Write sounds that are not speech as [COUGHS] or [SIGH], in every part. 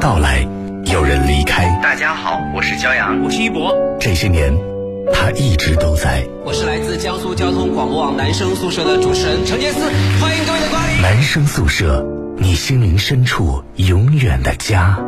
到来，有人离开。大家好，我是焦阳，我是一博。这些年，他一直都在。我是来自江苏交通广播网男生宿舍的主持人陈杰思，欢迎各位的光临。男生宿舍，你心灵深处永远的家。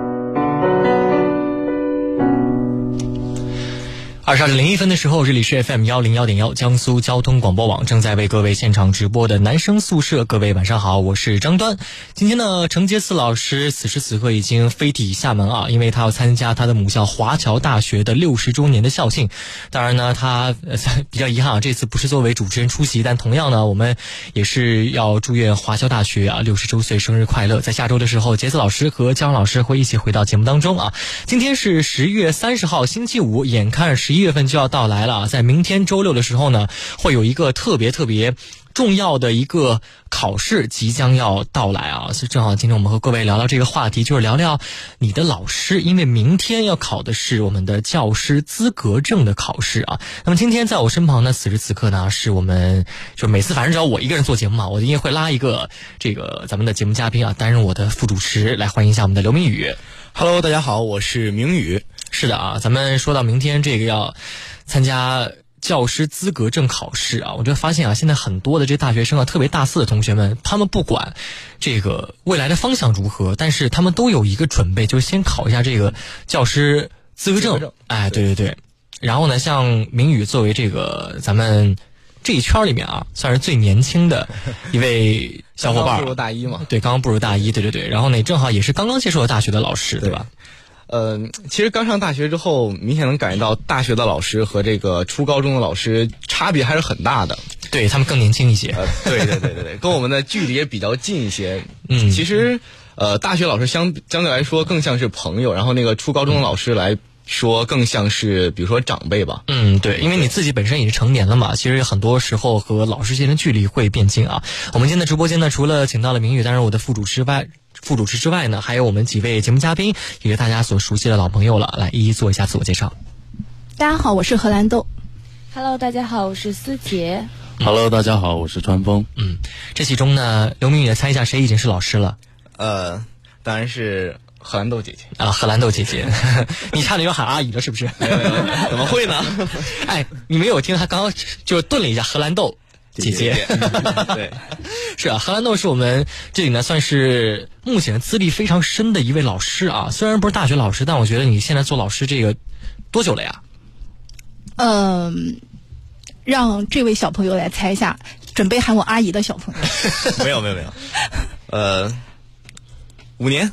二十二点零一分的时候，这里是 FM 幺零幺点幺江苏交通广播网正在为各位现场直播的男生宿舍。各位晚上好，我是张端。今天呢，程杰思老师此时此刻已经飞抵厦门啊，因为他要参加他的母校华侨大学的六十周年的校庆。当然呢，他 [LAUGHS] 比较遗憾啊，这次不是作为主持人出席，但同样呢，我们也是要祝愿华侨大学啊六十周岁生日快乐。在下周的时候，杰思老师和姜老师会一起回到节目当中啊。今天是十月三十号，星期五，眼看十一月份就要到来了，在明天周六的时候呢，会有一个特别特别重要的一个考试即将要到来啊，所以正好今天我们和各位聊聊这个话题，就是聊聊你的老师，因为明天要考的是我们的教师资格证的考试啊。那么今天在我身旁呢，此时此刻呢，是我们就每次反正只要我一个人做节目嘛，我一定会拉一个这个咱们的节目嘉宾啊，担任我的副主持，来欢迎一下我们的刘明宇。Hello，大家好，我是明宇。是的啊，咱们说到明天这个要参加教师资格证考试啊，我就发现啊，现在很多的这大学生啊，特别大四的同学们，他们不管这个未来的方向如何，但是他们都有一个准备，就是先考一下这个教师资格证。资格证哎，对对对。然后呢，像明宇作为这个咱们这一圈里面啊，算是最年轻的一位小伙伴儿，[LAUGHS] 刚刚步入大一嘛对，刚刚步入大一，对对对。然后呢，正好也是刚刚接触了大学的老师，对吧？呃，其实刚上大学之后，明显能感觉到大学的老师和这个初高中的老师差别还是很大的。对他们更年轻一些。呃，对对对对对，跟我们的距离也比较近一些。[LAUGHS] 嗯其实呃，大学老师相相对来说更像是朋友，然后那个初高中的老师来说更像是比如说长辈吧。嗯，对，因为你自己本身也是成年了嘛，其实很多时候和老师之间的距离会变近啊。我们今天的直播间呢，除了请到了明宇担任我的副主持外，副主持之外呢，还有我们几位节目嘉宾，也是大家所熟悉的老朋友了，来一一做一下自我介绍。大家好，我是荷兰豆。Hello，大家好，我是思杰。Hello，大家好，我是川风。嗯，这其中呢，刘明宇来猜一下谁已经是老师了呃，当然是荷兰豆姐姐。啊？荷兰豆姐姐，[LAUGHS] 你差点要喊阿姨了，是不是？[LAUGHS] 怎么会呢？[LAUGHS] 哎，你没有听他刚刚就顿了一下荷兰豆姐姐。对，是啊，荷兰豆是我们这里呢算是目前资历非常深的一位老师啊。虽然不是大学老师，但我觉得你现在做老师这个多久了呀？嗯，让这位小朋友来猜一下，准备喊我阿姨的小朋友。没有没有没有，呃，五年。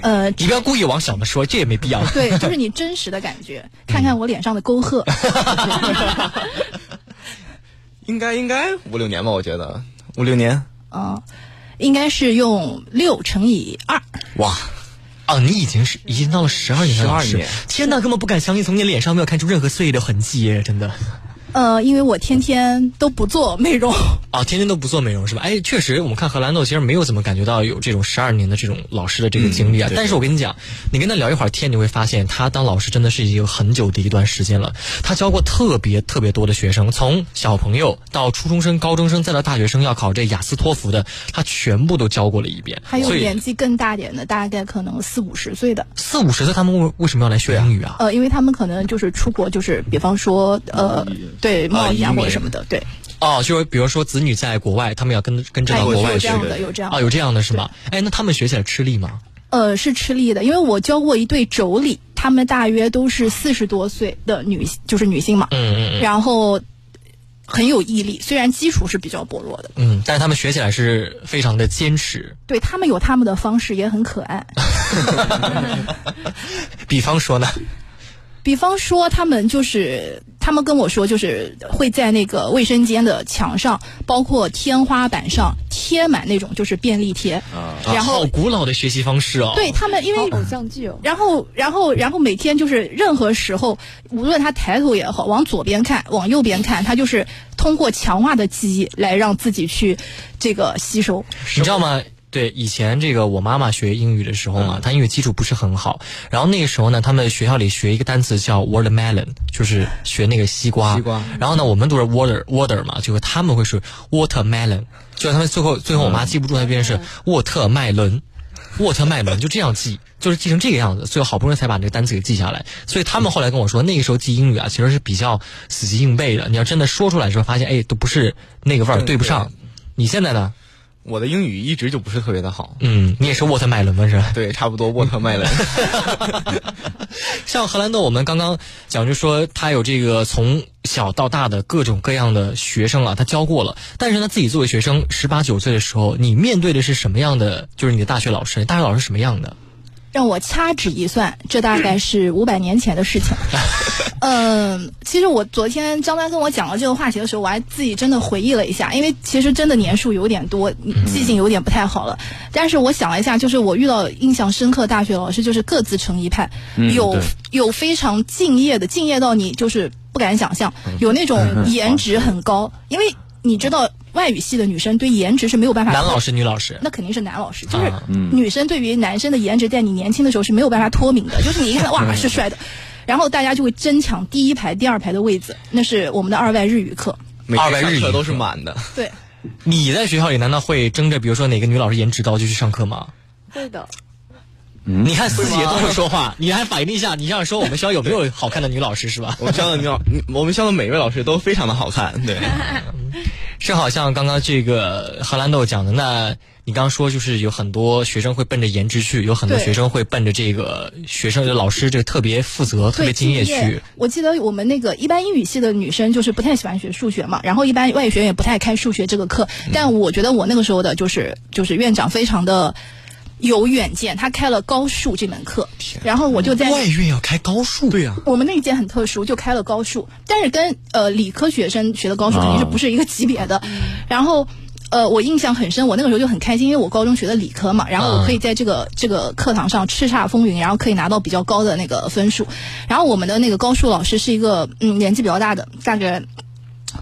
呃，你不要故意往小的说，这也没必要。对，就是你真实的感觉，看看我脸上的沟壑。[LAUGHS] 应该应该五六年吧，我觉得五六年。嗯，应该是用六乘以二。哇，啊，你已经是已经到了十二年了，十二年，天哪，根本不敢相信，从你脸上没有看出任何岁月的痕迹耶，真的。呃，因为我天天都不做美容。[LAUGHS] 啊，天天都不做美容是吧？哎，确实，我们看荷兰豆其实没有怎么感觉到有这种十二年的这种老师的这个经历啊。对但是我跟你讲，你跟他聊一会儿天，你会发现他当老师真的是已经有很久的一段时间了。他教过特别特别多的学生，从小朋友到初中生、高中生，再到大学生要考这雅思托福的，他全部都教过了一遍。还有年纪更大点的，大概可能四五十岁的。四五十岁，他们为为什么要来学英语啊？呃，因为他们可能就是出国，就是比方说呃，对贸易啊或者什么的，对。哦，就是比如说子女在国外，他们要跟跟着到国外去哎有这样的有这样的哦，有这样的是吗？哎，那他们学起来吃力吗？呃，是吃力的，因为我教过一对妯娌，他们大约都是四十多岁的女，就是女性嘛，嗯嗯嗯然后很有毅力，虽然基础是比较薄弱的，嗯，但是他们学起来是非常的坚持。对他们有他们的方式，也很可爱。[LAUGHS] 比方说呢？比方说，他们就是他们跟我说，就是会在那个卫生间的墙上，包括天花板上贴满那种就是便利贴，然啊好后古老的学习方式哦。对他们因为偶像剧哦。然后，然后，然后每天就是任何时候，无论他抬头也好，往左边看，往右边看，他就是通过强化的记忆来让自己去这个吸收。你知道吗？对，以前这个我妈妈学英语的时候嗯嘛，她英语基础不是很好，然后那个时候呢，他们学校里学一个单词叫 watermelon，就是学那个西瓜。西瓜然后呢，我们读是 water water 嘛，就是他们会说 watermelon，就是他们最后最后我妈记不住，她变成是沃特麦伦。沃特麦伦，就这样记，就是记成这个样子，所以好不容易才把这个单词给记下来。所以他们后来跟我说，那个时候记英语啊，其实是比较死记硬背的。你要真的说出来之后，发现哎，都不是那个味儿，嗯对不上。你现在呢？我的英语一直就不是特别的好，嗯，你也是沃特麦伦吗？是吧？对，差不多沃特麦伦。[LAUGHS] 像荷兰豆，我们刚刚讲，就说他有这个从小到大的各种各样的学生啊，他教过了。但是呢，自己作为学生，十八九岁的时候，你面对的是什么样的？就是你的大学老师，大学老师什么样的？让我掐指一算，这大概是五百年前的事情。嗯，[LAUGHS] 其实我昨天张丹跟我讲了这个话题的时候，我还自己真的回忆了一下，因为其实真的年数有点多，记性有点不太好了。但是我想了一下，就是我遇到印象深刻大学老师，就是各自成一派，有有非常敬业的，敬业到你就是不敢想象，有那种 [LAUGHS] 颜值很高，因为你知道外语系的女生对颜值是没有办法男老师、女老师？那肯定是男老师，就是啊女生对于男生的颜值，在你年轻的时候是没有办法脱敏的，[LAUGHS] 就是你一看哇是帅的，然后大家就会争抢第一排、第二排的位子，那是我们的二外日语课。每二外日语天上课都是满的。对，你在学校里难道会争着，比如说哪个女老师颜值高就去上课吗？会的。你看四姐都会说话，[LAUGHS] 你还反映一下，你这样说我们学校有没有好看的女老师是吧？[LAUGHS] 我们校的女老，我们校的每一位老师都非常的好看。对，[LAUGHS] 是好像刚刚这个荷兰豆讲的，那你刚刚说就是有很多学生会奔着颜值去，有很多学生会奔着这个学生的老师这个特别负责、特别敬业去。我记得我们那个一般英语系的女生就是不太喜欢学数学嘛，然后一般外语学院也不太开数学这个课。但我觉得我那个时候的就是就是院长非常的有远见，他开了高数这门课，然后我就在外院要开高数，对呀、我们那一届很特殊，就开了高数，但是跟呃理科学生学的高数肯定是不是一个级别的。然后呃，我印象很深，我那个时候就很开心，因为我高中学的理科嘛，然后我可以在这个这个课堂上叱咤风云，然后可以拿到比较高的那个分数。然后我们的那个高数老师是一个嗯年纪比较大的，大概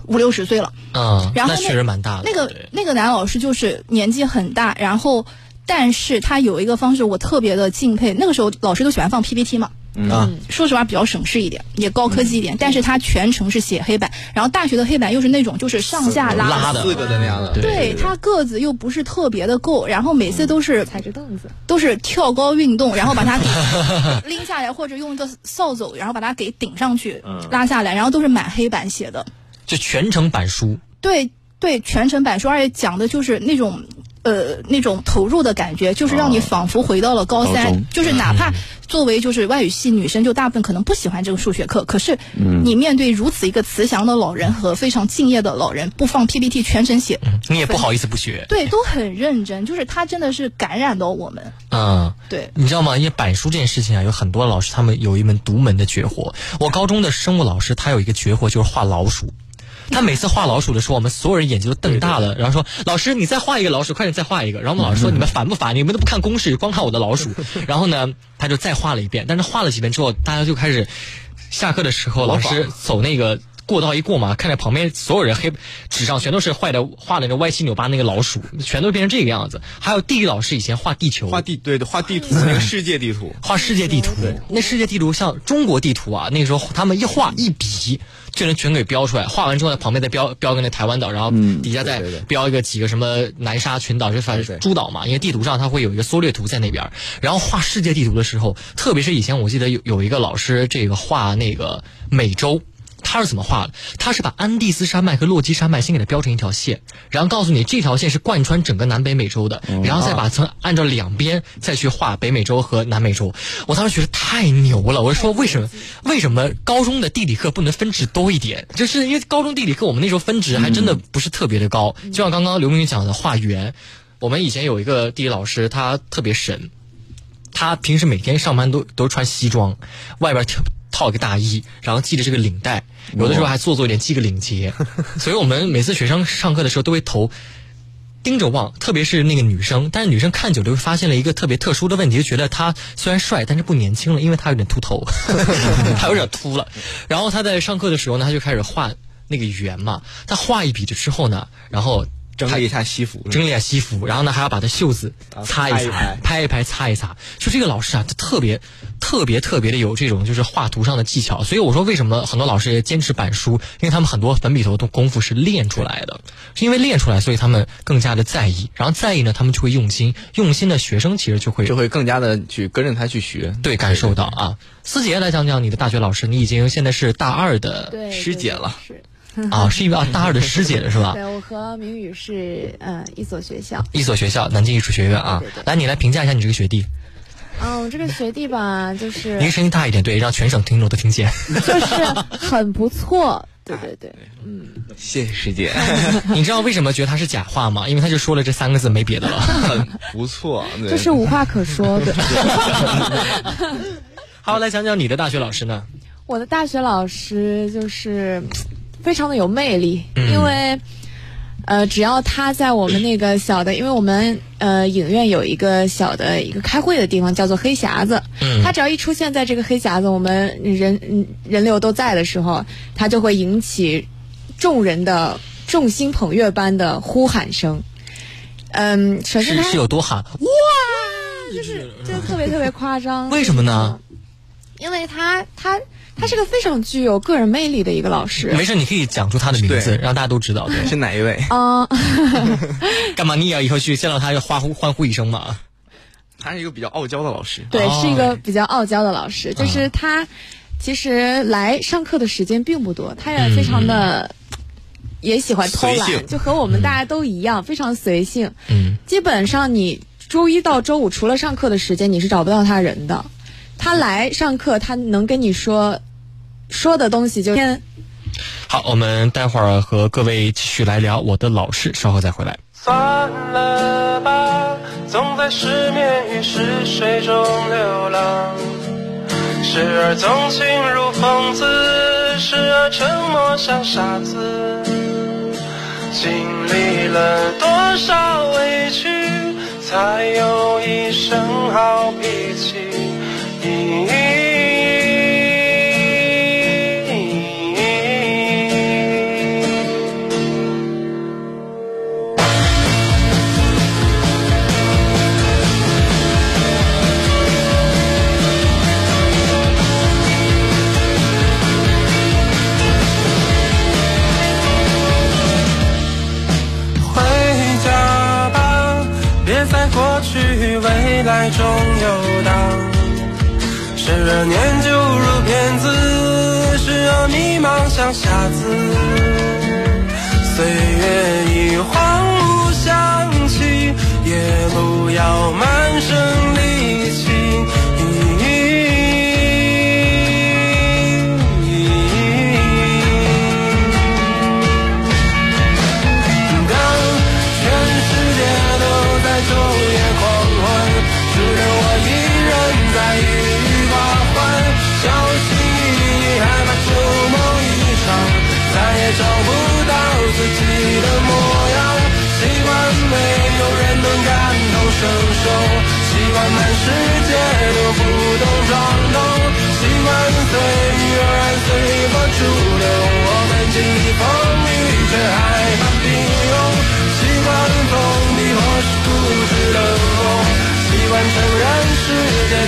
五六十岁了。嗯，然后那确实蛮大的。那个那个男老师就是年纪很大，然后但是他有一个方式我特别的敬佩。那个时候老师都喜欢放 PPT 嘛，啊，说实话比较省事一点，也高科技一点，但是他全程是写黑板，然后大学的黑板又是那种就是上下拉拉的四个的那样的。对对他个子又不是特别的够，然后每次都是踩着凳子，都是跳高运动，然后把它给 [LAUGHS] 拎下来，或者用一个扫帚，然后把它给顶上去，拉下来，然后都是满黑板写的。就全程板书。对对，全程板书，而且讲的就是那种呃那种投入的感觉，就是让你仿佛回到了高三，就是哪怕作为就是外语系女生，就大部分可能不喜欢这个数学课，可是你面对如此一个慈祥的老人和非常敬业的老人，不放 PPT 全程写，你也不好意思不学。对，都很认真，就是他真的是感染到我们，嗯，对。你知道吗？因为板书这件事情啊，有很多老师他们有一门独门的绝活。我高中的生物老师他有一个绝活，就是画老鼠。他每次画老鼠的时候，我们所有人眼睛都瞪大了，然后说：“老师，你再画一个老鼠，快点再画一个。”然后我们老师说：“你们烦不烦？你们都不看公式，光看我的老鼠。[LAUGHS] ”然后呢，他就再画了一遍。但是画了几遍之后，大家就开始下课的时候，老师走那个过道一过嘛，看着旁边所有人黑纸上全都是坏的画的那歪七扭八那个老鼠，全都变成这个样子。还有地理老师以前画地球，画地对对，画地图那个世界地图。画世界地图，那世界地图像中国地图啊，那个时候他们一画一笔就能全给标出来。画完之后在，旁边再标标个那台湾岛，然后底下再标一个几个什么南沙群岛，就反正诸岛嘛。因为地图上它会有一个缩略图在那边。然后画世界地图的时候，特别是以前我记得有有一个老师，这个画那个美洲。他是怎么画的？他是把安第斯山脉和落基山脉先给它标成一条线，然后告诉你这条线是贯穿整个南北美洲的，然后再把从按照两边再去画北美洲和南美洲。我当时觉得太牛了，我就说为什么为什么高中的地理课不能分值多一点？就是因为高中地理课我们那时候分值还真的不是特别的高，就像刚刚刘明宇讲的画圆，我们以前有一个地理老师，他特别神，他平时每天上班都都穿西装，外边套套一个大衣，然后系着这个领带，有的时候还做作一点系个领结，[LAUGHS] 所以我们每次学生上课的时候都会头盯着望，特别是那个女生，但是女生看久了会发现了一个特别特殊的问题，就觉得他虽然帅，但是不年轻了，因为他有点秃头，[LAUGHS] 他有点秃了。然后他在上课的时候呢，他就开始画那个圆嘛，他画一笔之后呢，然后整理一下西服，整理一下西服，然后呢还要把他袖子擦一擦拍一拍，一拍，擦一擦。就这个老师啊，他特别特特别特别的有这种就是画图上的技巧。所以我说为什么很多老师也坚持板书，因为他们很多粉笔头的功夫是练出来的，是因为练出来，所以他们更加的在意。然后在意呢，他们就会用心，用心的学生其实就会就会更加的去跟着他去学，对感受到啊。思杰来讲讲你的大学老师，你已经现在是大二的师姐了。是啊，是一位啊大二的师姐了是吧？对我和明宇是嗯一所学校。一所学校，南京艺术学院啊。对对对来，你来评价一下你这个学弟。嗯，我这个学弟吧，就是您声音大一点，对，让全省听众都听见。[LAUGHS] 就是很不错，对对对，嗯，谢谢师姐，[LAUGHS] 你知道为什么觉得他是假话吗？因为他就说了这三个字，没别的了。[LAUGHS] 很不错，对就是无话可说的。好，来讲讲你的大学老师呢？我的大学老师就是非常的有魅力，嗯因为呃，只要他在我们那个小的，因为我们呃影院有一个小的一个开会的地方，叫做黑匣子。嗯他只要一出现在这个黑匣子，我们人嗯人流都在的时候，他就会引起众人的众星捧月般的呼喊声。嗯，首先他是是有多喊？哇！就是就是特别特别夸张。为什么呢？因为他他他是个非常具有个人魅力的一个老师。没事，你可以讲出他的名字，让大家都知道。对，是哪一位？啊嗯、[LAUGHS] 干嘛？你也要以后去见到他要欢呼欢呼一声嘛？他是一个比较傲娇的老师，对，哦是一个比较傲娇的老师，就是他其实来上课的时间并不多，他也非常的。也喜欢偷懒，就和我们大家都一样，非常随性。嗯，基本上你周一到周五除了上课的时间，你是找不到他人的。他来上课，他能跟你说说的东西就天好，我们待会儿和各位继续来聊我的老师，稍后再回来。算了吧，总在失眠与逝水中流浪，时而纵情如疯子，时而沉默像傻子，经历了多少委屈，才有一身好脾气。回念旧如骗子，时而迷茫像瞎子。岁月已荒芜想起，也不要满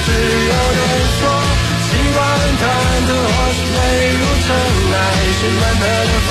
只有人说，习惯坦途或是坠入尘埃，是难得的。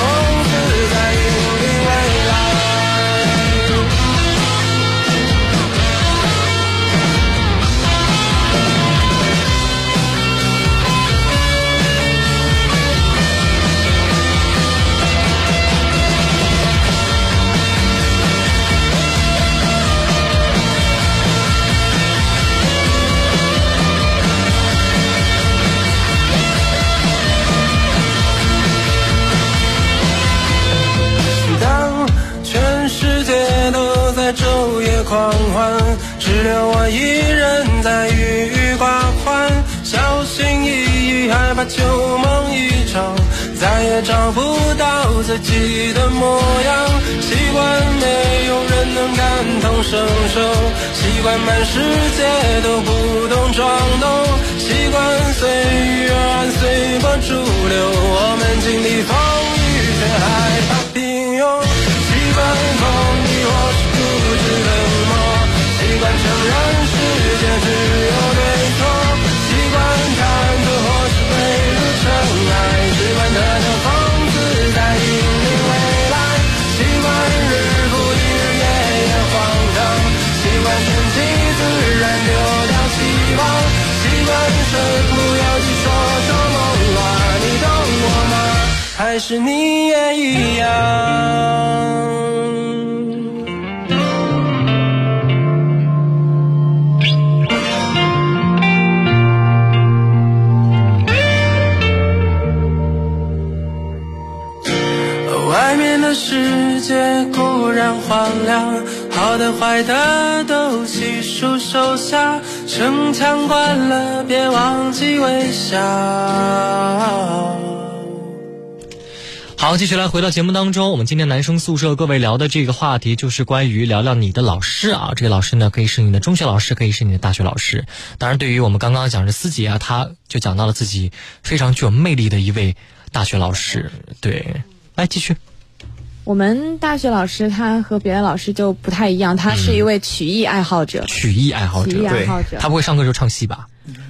旧梦一场，再也找不到自己的模样。习惯没有人能感同身受，习惯满世界都不懂装懂，习惯随遇而安，随波逐流。我们经历风雨，却害怕平庸。习惯封闭或是固执冷漠，习惯承认世界只有那就放自在，引领未来。习惯日复一日，夜夜荒唐。习惯顺其自然，丢掉希望。习惯身不由己，说说梦话。你懂我吗？还是你也一样？荒凉，好的坏的都悉数收下，城墙关了，别忘记微笑。好，继续来回到节目当中，我们今天男生宿舍各位聊的这个话题就是关于聊聊你的老师啊，这个老师呢可以是你的中学老师，可以是你的大学老师。当然，对于我们刚刚讲的思杰啊，他就讲到了自己非常具有魅力的一位大学老师。对，来继续。我们大学老师他和别的老师就不太一样，他是一位曲艺爱好者。曲艺爱好者，曲艺爱好者他不会上课时候唱戏吧？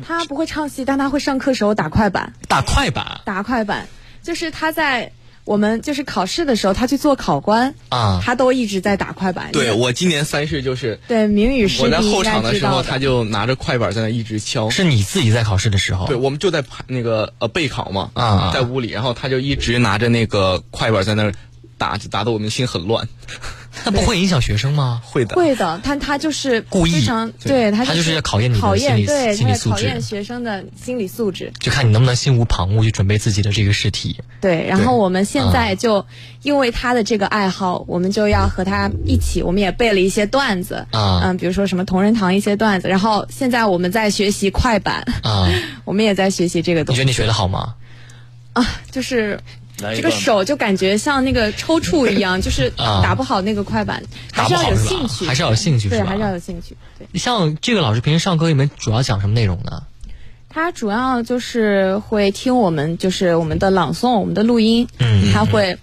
他不会唱戏，但他会上课时候打快板。打快板打快板，就是他在我们就是考试的时候，他去做考官啊他都一直在打快板。对我今年三试就是对名语师我在后弟应该场的时候，他就拿着快板在那一直敲。是你自己在考试的时候？对，我们就在排那个呃备考嘛，啊在屋里，然后他就一直拿着那个快板在那儿打，就打得我们心很乱。[LAUGHS] 那不会影响学生吗？[LAUGHS] 会的，会的，他他就是故意非常对他他就是要考验你的考心理验对他在心理素质考验学生的心理素质。就看你能不能心无旁骛去准备自己的这个试题。对，然后我们现啊在就因为他的这个爱好，我们就要和他一起，我们也背了一些段子啊嗯，比如说什么同仁堂一些段子，然后现在我们在学习快板，啊，[LAUGHS] 我们也在学习这个东西你觉得你学的好吗？啊，就是这个手就感觉像那个抽搐一样，就是啊。打不好那个快板，打还是要有兴趣，还是要有兴趣对，还是要有兴趣，对。像这个老师平时上课，你们主要讲什么内容呢？他主要就是会听我们就是我们的朗诵，我们的录音，嗯。他会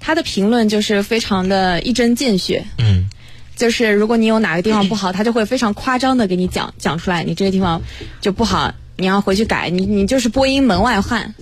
他的评论就是非常的一针见血，嗯，就是如果你有哪个地方不好，他就会非常夸张的给你讲讲出来，你这个地方就不好，你要回去改，你你就是播音门外汉。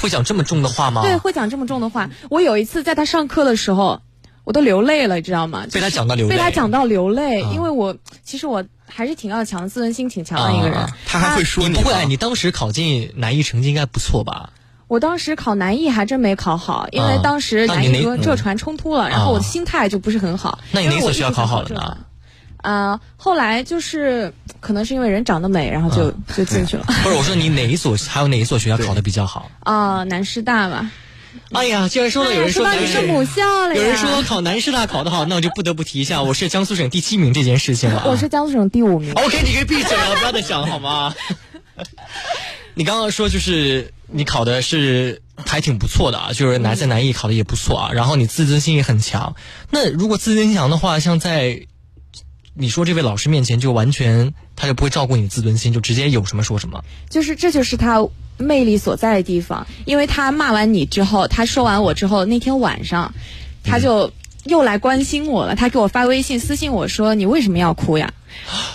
会讲这么重的话吗？对，会讲这么重的话。我有一次在他上课的时候，我都流泪了，你知道吗？被他讲到流泪被他讲到流泪，啊因为我其实我还是挺要强，自尊心挺强的一个人。啊他还会说你你不会？哎你当时考进南艺成绩应该不错吧？我当时考南艺还真没考好，因为啊当时南艺和浙传冲突了，然后我的心态就不是很好。那你哪所学校考好了呢呃，后来就是可能是因为人长得美，然后就、就进去了。不是，我说你哪一所还有哪一所学校考的比较好？啊、南师大吧。哎呀，既然说了有人说你是母校了呀有人说我考南师大考得好，那我就不得不提一下我是江苏省第七名这件事情了啊。[LAUGHS] 我是江苏省第五名。OK，你可以闭嘴了，不要再讲好吗？[LAUGHS] 你刚刚说就是你考的是还挺不错的啊，就是南在南艺考的也不错啊，然后你自尊心也很强。那如果自尊心强的话，像在你说这位老师面前，就完全他就不会照顾你的自尊心，就直接有什么说什么。就是这就是他魅力所在的地方，因为他骂完你之后，他说完我之后，那天晚上他就又来关心我了，他给我发微信私信我说你为什么要哭呀？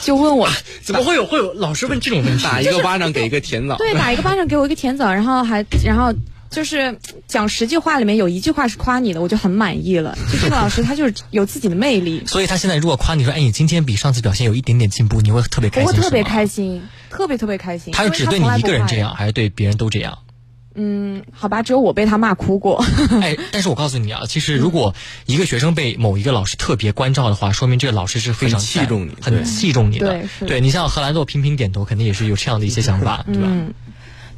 就问我，[LAUGHS] 怎么会有会有老师问这种问题？打一个巴掌给一个甜枣。对，打一个巴掌给我一个甜枣，然后还然后。就是讲十句话里面有一句话是夸你的，我就很满意了。就这个老师他就是有自己的魅力，[LAUGHS] 所以他现在如果夸你说，哎，你今天比上次表现有一点点进步，你会特别开心，我会特别开心，特别特别开心。他是只对你一个人这样，还是对别人都这样？嗯，好吧，只有我被他骂哭过。[LAUGHS] 哎，但是我告诉你啊，其实如果一个学生被某一个老师特别关照的话，说明这个老师是非常很器重你很器重你的。对你像荷兰豆频频点头，肯定也是有这样的一些想法，对吧？嗯，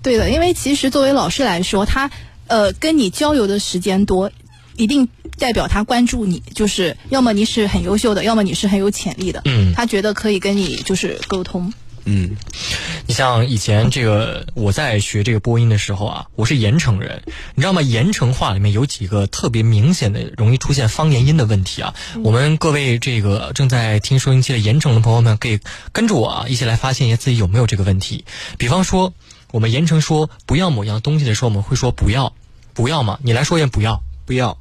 对的，因为其实作为老师来说，他呃跟你交流的时间多，一定代表他关注你，就是要么你是很优秀的，要么你是很有潜力的。嗯他觉得可以跟你就是沟通。嗯，你像以前这个我在学这个播音的时候啊，我是盐城人，你知道吗？盐城话里面有几个特别明显的容易出现方言音的问题啊。我们各位这个正在听收音机的盐城的朋友们，可以跟着我啊，一起来发现一下自己有没有这个问题。比方说，我们盐城说不要某样东西的时候，我们会说不要，不要嘛？你来说一遍不要，不要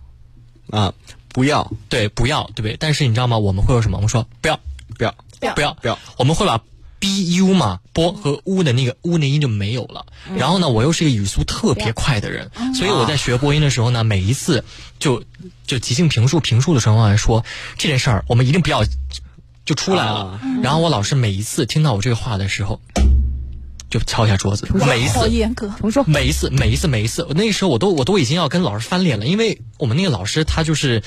啊，不要，对，不要，对不对？但是你知道吗？我们会有什么？我们说不要，不要，不要，不要，我们会把 b u 嘛波和 u 的那个 u 那音就没有了。然后呢，我又是一个语速特别快的人，所以我在学播音的时候呢，每一次就就即兴评述评述的时候来说这件事儿，我们一定不要就出来了。然后我老师每一次听到我这个话的时候。就敲一下桌子，每一次好严格。重说。每一次，每一次，每一次，那时候我都我都已经要跟老师翻脸了，因为我们那个老师他就是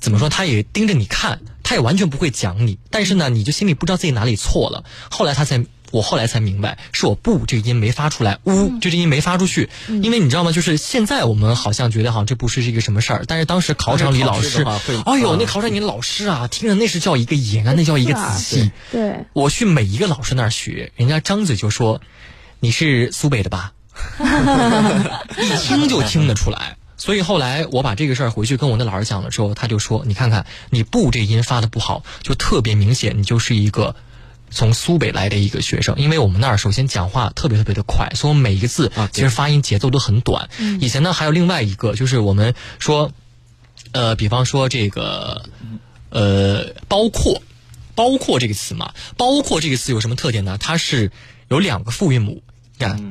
怎么说，他也盯着你看，他也完全不会讲你，但是呢，你就心里不知道自己哪里错了。后来他才，我后来才明白，是我不这个音没发出来，呜这个音没发出去，因为你知道吗？就是现在我们好像觉得好像这不是一个什么事儿，但是当时考场里老师，哎呦，嗯那考场里老师啊，听着那是叫一个严啊，那叫一个仔细。对，我去每一个老师那儿学，人家张嘴就说：“你是苏北的吧？” [LAUGHS] 一听就听得出来。所以后来我把这个事儿回去跟我的老师讲了之后，他就说：“你看看，你不这音发的不好，就特别明显，你就是一个从苏北来的一个学生。因为我们那儿首先讲话特别特别的快，所以我们每一个字其实发音节奏都很短。以前呢还有另外一个，就是我们说，呃，比方说这个，呃，包括。包括这个词嘛，包括这个词有什么特点呢？它是有两个复韵母。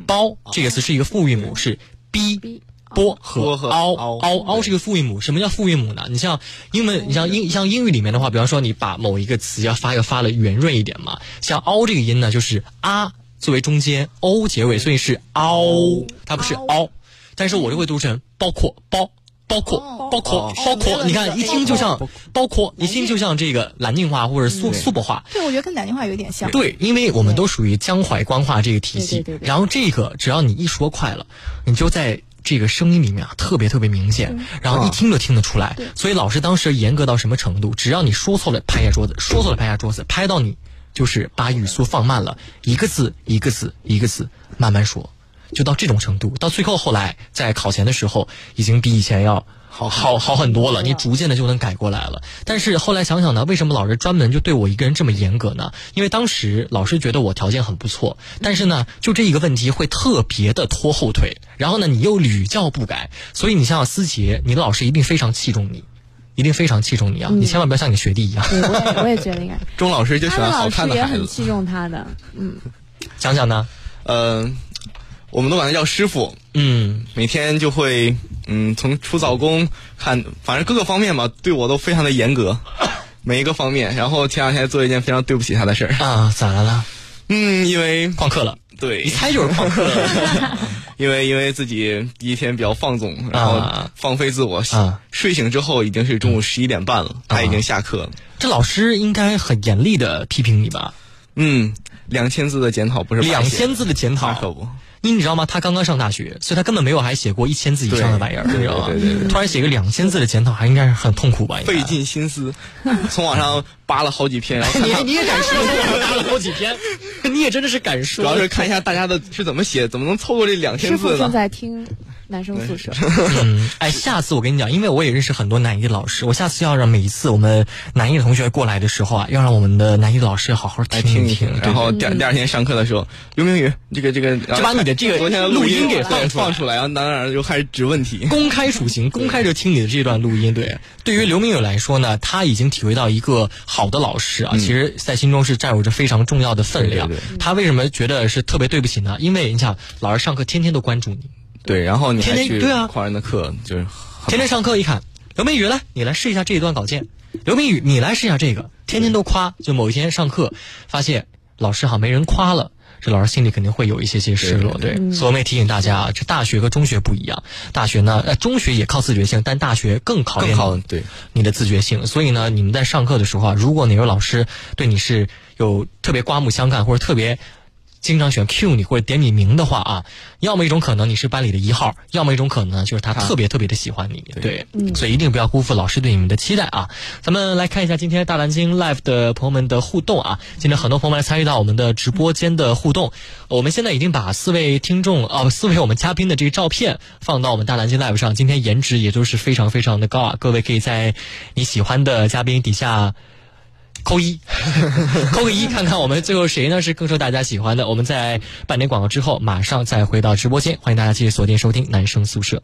包这个词是一个复韵母，是 b、波和凹凹凹凹是一个复韵母。什么叫复韵母呢？你像英文，你像英像英语里面的话，比方说你把某一个词要发要发的圆润一点嘛，像凹这个音呢，就是啊作为中间，o 结尾，所以是凹，它不是凹。但是我就会读成包括包。包括包括包括，你看一听就像包括，一听就像这个南京话或者苏苏北话，对，我觉得跟南京话有点像。对，因为我们都属于江淮官话这个体系，对对对对。然后这个只要你一说快了，你就在这个声音里面啊特别特别明显，然后一听就听得出来。所以老师当时严格到什么程度？只要你说错了，拍下桌子；说错了，拍下桌子，拍到你就是把语速放慢了，一个字一个字一个字慢慢说，就到这种程度。到最后后来在考前的时候，已经比以前要。好好好很多了，你逐渐的就能改过来了。但是后来想想呢，为什么老师专门就对我一个人这么严格呢？因为当时老师觉得我条件很不错，但是呢，就这一个问题会特别的拖后腿。然后呢，你又屡教不改，所以你想想思杰，你的老师一定非常器重你，一定非常器重你啊！你千万不要像你学弟一样。对，我也我也觉得应该。钟老师就喜欢好老师也看的孩子。很器重他的，嗯，想想呢？嗯、我们都管他叫师傅，嗯，每天就会嗯从出早功看，反正各个方面吧，对我都非常的严格，[LAUGHS] 每一个方面。然后前两天做一件非常对不起他的事儿，啊，咋了啦？嗯，因为旷课了，对一，猜就是旷课了。[LAUGHS] 因为因为自己第一天比较放纵，然后啊放飞自我，啊睡醒之后已经是中午十一点半了，他已经下课了。这老师应该很严厉的批评你吧？嗯，两千字的检讨不是两千字的检讨那可不。你你知道吗？他刚刚上大学，所以他根本没有还写过一千字以上的玩意儿，你知道吗？对对对对突然写个两千字的检讨，还应该是很痛苦吧？费。尽心思，从网上扒了好几篇，然后看你看你也敢说？扒了好几篇，你也真的是敢说。主要是看一下大家的是怎么写，怎么能凑够这两千师傅正字呢？在听男生宿舍，嗯，哎，下次我跟你讲，因为我也认识很多南艺的老师，我下次要让每一次我们南艺的同学过来的时候啊，要让我们的南艺老师好好来听一听听，然后嗯第二第二天上课的时候，刘明宇，这个这个，就把你的这个昨天的录音音给放出来。放出来，然后当然就开始指问题。公开处刑，公开就听你的这段录音。对，对于刘明宇来说呢，他已经体会到一个好的老师啊，其实在心中是占有着非常重要的分量。对对。他为什么觉得是特别对不起呢？因为你想，老师上课天天都关注你，对，然后你还去天天对啊夸人的课，就是天天上课一看，刘明宇来，你来试一下这一段稿件。刘明宇，你来试一下这个，天天都夸，就某一天上课发现老师好像没人夸了。这老师心里肯定会有一些些失落，对，所以我们也提醒大家啊，这大学和中学不一样，大学呢，呃，中学也靠自觉性，但大学更考验你的自觉性。所以呢，你们在上课的时候啊，如果哪位老师对你是有特别刮目相看，或者特别经常喜欢 cue 你或者点你名的话啊，要么一种可能你是班里的一号，要么一种可能就是他特别特别的喜欢你，对，所以一定不要辜负老师对你们的期待啊。咱们来看一下今天大蓝鲸 Live 的朋友们的互动啊，今天很多朋友们来参与到我们的直播间的互动，我们现在已经把四位听众啊、四位我们嘉宾的这个照片放到我们大蓝鲸 Live 上，今天颜值也都是非常非常的高啊，各位可以在你喜欢的嘉宾底下。扣一，扣个一，看看我们最后谁呢是更受大家喜欢的。我们在半点广告之后，马上再回到直播间，欢迎大家继续锁定收听男生宿舍。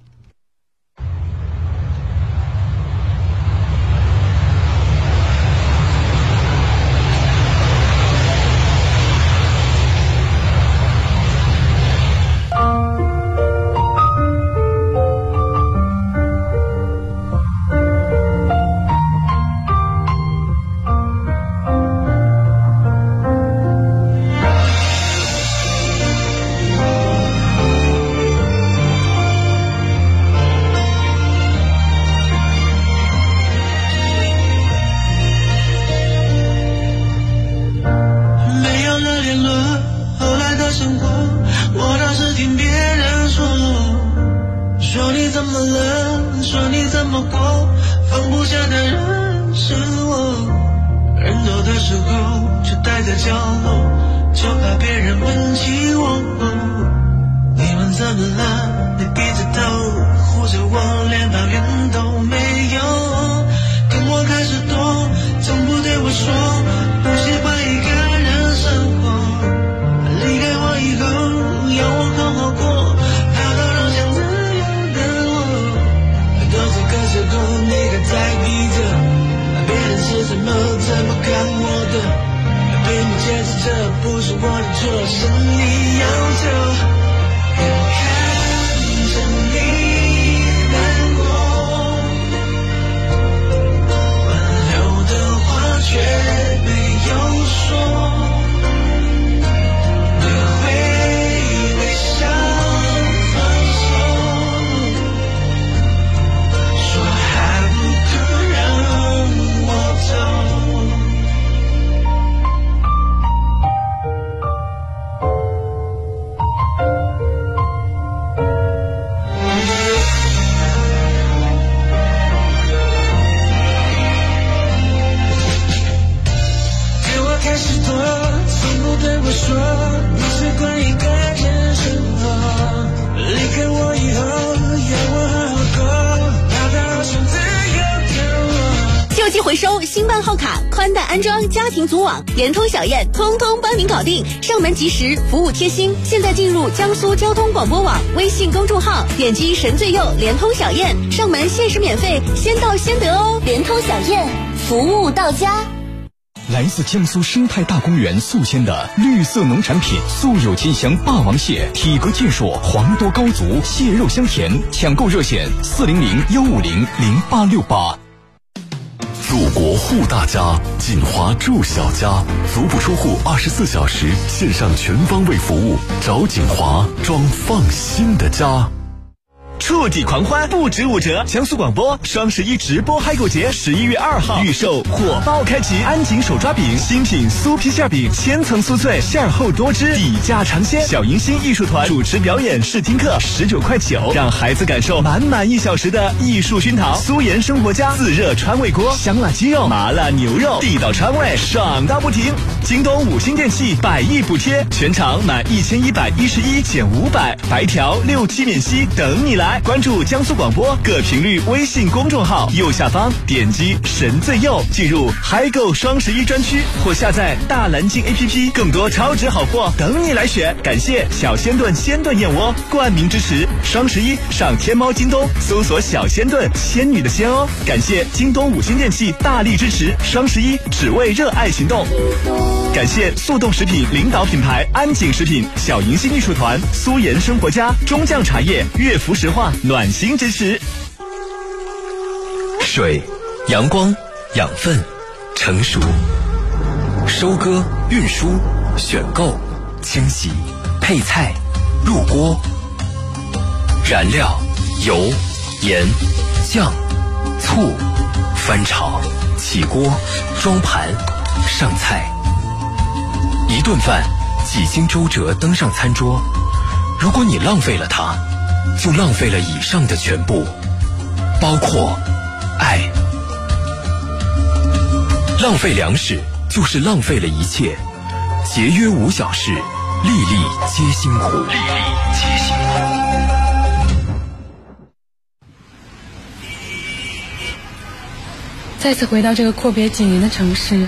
说你是关于改变生活，离开我以后，有我旧机回收，新办号卡，宽带安装，家庭组网，联通小燕，通通帮您搞定，上门及时，服务贴心。现在进入江苏交通广播网微信公众号，点击神最右联通小燕，上门限时免费，先到先得哦。联通小燕，服务到家。来自江苏生态大公园宿迁的绿色农产品，素有“金乡霸王蟹”，体格健硕，黄多膏足，蟹肉香甜。抢购热线：四零零幺五零零八六八。祖国护大家，锦华住小家，足不出户，二十四小时线上全方位服务，找锦华装放心的家。触底狂欢不止五折！江苏广播双十一直播嗨购节，十一月二号预售火爆开启！安井手抓饼新品酥皮馅饼，千层酥脆，馅厚多汁，底价尝鲜。小迎新艺术团主持表演试听课，十九块九，让孩子感受满满一小时的艺术熏陶。苏盐生活家自热川味锅，香辣鸡肉，麻辣牛肉，地道川味，爽到不停！京东五星电器百亿补贴，全场满一千一百一十一减五百，白条六期免息，等你来！来关注江苏广播各频率微信公众号，右下方点击神最右，进入嗨购双十一专区或下载大蓝鲸 APP，更多超值好货等你来选。感谢小鲜炖鲜炖燕窝冠名支持，双十一上天猫、京东搜索“小鲜炖”，仙女的仙哦。感谢京东五星电器大力支持，双十一只为热爱行动。感谢速冻食品领导品牌安井食品、小银星艺术团、苏盐生活家、中酱茶叶、乐福石化暖心支持。水、阳光、养分、成熟、收割、运输、选购、清洗、配菜、入锅、燃料、油、盐、酱、醋、翻炒、起锅、装盘、上菜。一顿饭几经周折登上餐桌，如果你浪费了它，就浪费了以上的全部，包括爱。浪费粮食就是浪费了一切，节约无小事，粒粒皆辛苦，粒粒皆辛苦。再次回到这个阔别几年的城市，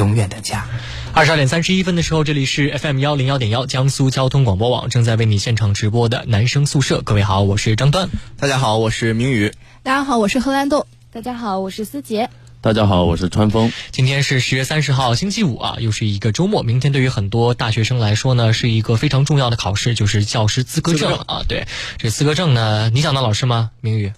永远的家。二十二点三十一分的时候，这里是 FM 幺零幺点幺江苏交通广播网正在为你现场直播的男生宿舍。各位好，我是张端。大家好，我是明宇。大家好，我是何兰豆。大家好，我是思杰。大家好，我是川风。今天是十月三十号，星期五啊，又是一个周末。明天对于很多大学生来说呢，是一个非常重要的考试，就是教师资格证啊。对，这资格证呢，你想当老师吗？明宇？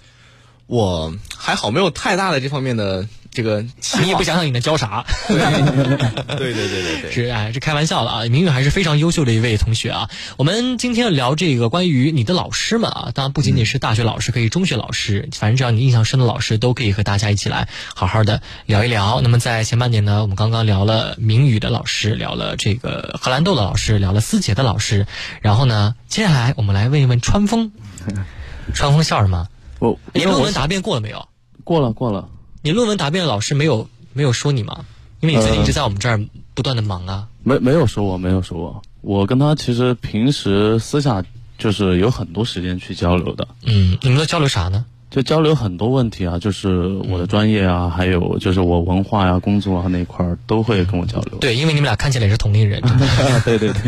我还好，没有太大的这方面的这个。你也不想想你能教啥？对对对对对对，[LAUGHS] 是哎，是开玩笑的啊。明宇还是非常优秀的一位同学啊。我们今天要聊这个关于你的老师们啊，当然不仅仅是大学老师，可以中学老师，反正只要你印象深的老师，都可以和大家一起来好好的聊一聊。那么在前半年呢，我们刚刚聊了明宇的老师，聊了这个荷兰豆的老师，聊了思杰的老师，然后呢，接下来我们来问一问川风。川风笑什么？我你论文答辩过了没有？过了过了。你论文答辩老师没有没有说你吗？因为你最近一直在我们这儿不断的忙啊。没没有说我，没有说我。我跟他其实平时私下就是有很多时间去交流的。嗯，你们都交流啥呢？就交流很多问题啊，就是我的专业啊，还有就是我文化呀、工作啊那一块儿都会跟我交流。对，因为你们俩看起来也是同龄人。[LAUGHS] 对对对，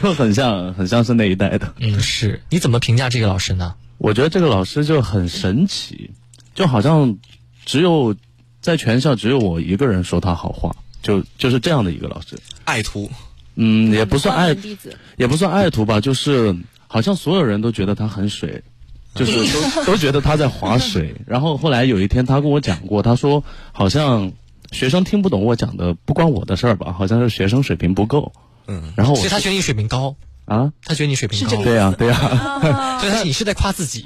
就很像，很像是那一代的。嗯，是。你怎么评价这个老师呢？我觉得这个老师就很神奇，就好像只有在全校只有我一个人说他好话，就就是这样的一个老师。爱徒，嗯，也不算爱，也不算爱徒吧，就是好像所有人都觉得他很水，就是都 [LAUGHS] 都觉得他在划水。然后后来有一天他跟我讲过，他说好像学生听不懂我讲的，不关我的事儿吧，好像是学生水平不够。嗯，然后其实他学习水平高。啊，他觉得你水平高，对呀，对呀，所以他你是在夸自己，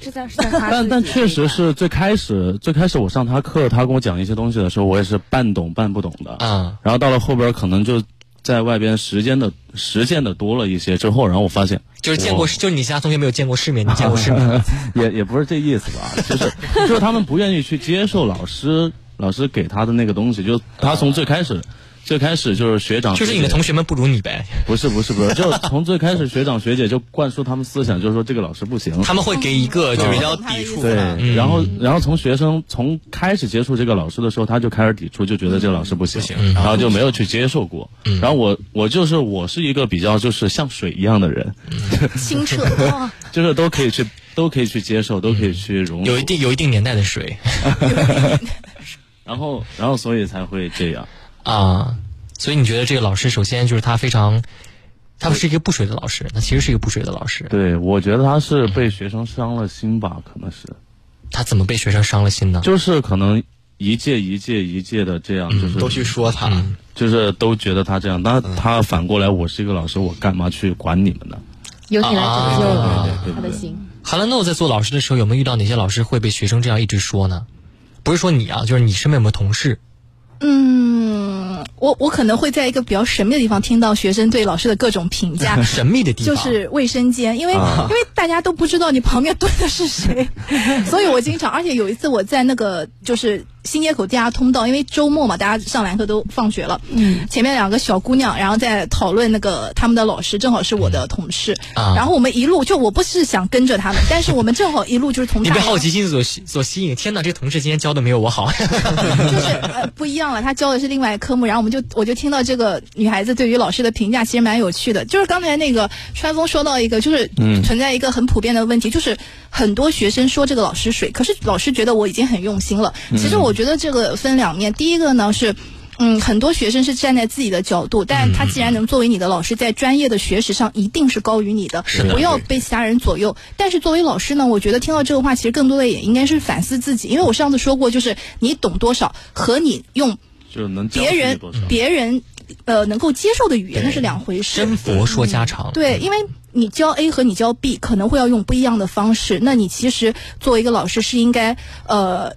但但确实是最开始最开始我上他课，他跟我讲一些东西的时候，我也是半懂半不懂的啊。然后到了后边，可能就在外边时间的实践的多了一些之后，然后我发现就是见过，就是你其他同学没有见过世面，你见过世面，[LAUGHS] 也也不是这意思吧？就是就是他们不愿意去接受老师老师给他的那个东西，就他从最开始。最开始就是学长，就是你的同学们不如你呗？不是不是不是，[LAUGHS] 就从最开始学长学姐就灌输他们思想，就是说这个老师不行。他们会给一个就比较抵触对，然后然后从学生从开始接触这个老师的时候，他就开始抵触，就觉得这个老师不行，然后就没有去接受过。然后我我就是我是一个比较就是像水一样的人，清澈，[LAUGHS] 就是都可以去都可以去接受，都可以去融入，有一定 [LAUGHS] 有一定年代的水。然后然后所以才会这样。啊，所以你觉得这个老师首先就是他非常，他不是一个不水的老师，他其实是一个不水的老师。对，我觉得他是被学生伤了心吧，可能是。他怎么被学生伤了心呢？就是可能一届一届一届的这样，就是都去说他，就是都觉得他这样。那他反过来，我是一个老师，我干嘛去管你们呢？由你来拯救了他的心。韩兰诺在做老师的时候，有没有遇到哪些老师会被学生这样一直说呢？不是说你啊，就是你身边有没有同事？嗯，我我可能会在一个比较神秘的地方听到学生对老师的各种评价。[LAUGHS] 神秘的地方就是卫生间，因为、因为大家都不知道你旁边蹲的是谁，[LAUGHS] 所以我经常，而且有一次我在那个就是新街口地下通道，因为周末嘛，大家上完课都放学了，嗯，前面两个小姑娘，然后在讨论那个他们的老师，正好是我的同事，啊。然后我们一路就我不是想跟着他们，[LAUGHS] 但是我们正好一路就是从你大被好奇心所所吸引。天哪，这同事今天教的没有我好。[LAUGHS] 就是呃不一样了，他教的是另外一科目，然后我们就我就听到这个女孩子对于老师的评价其实蛮有趣的，就是刚才那个川峰说到一个，就是嗯。存在一个很普遍的问题，就是很多学生说这个老师水，可是老师觉得我已经很用心了。其实我觉得这个分两面，第一个呢是。嗯，很多学生是站在自己的角度，但他既然能作为你的老师，在专业的学识上一定是高于你的，是的不要被其他人左右。但是作为老师呢，我觉得听到这个话，其实更多的也应该是反思自己，因为我上次说过，就是你懂多少和你用别人别人呃能够接受的语言那是两回事。真佛说家常。对，因为你教 A 和你教 B 可能会要用不一样的方式，那你其实作为一个老师是应该呃。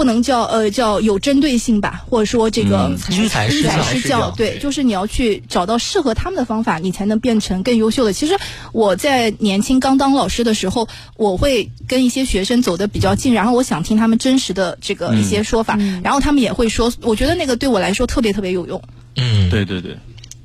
不能叫呃叫有针对性吧，或者说这个嗯因材施教施教，对，就是你要去找到适合他们的方法，你才能变成更优秀的。其实我在年轻刚当老师的时候，我会跟一些学生走得比较近，然后我想听他们真实的这个一些说法，然后他们也会说，我觉得那个对我来说特别特别有用。嗯，对对对，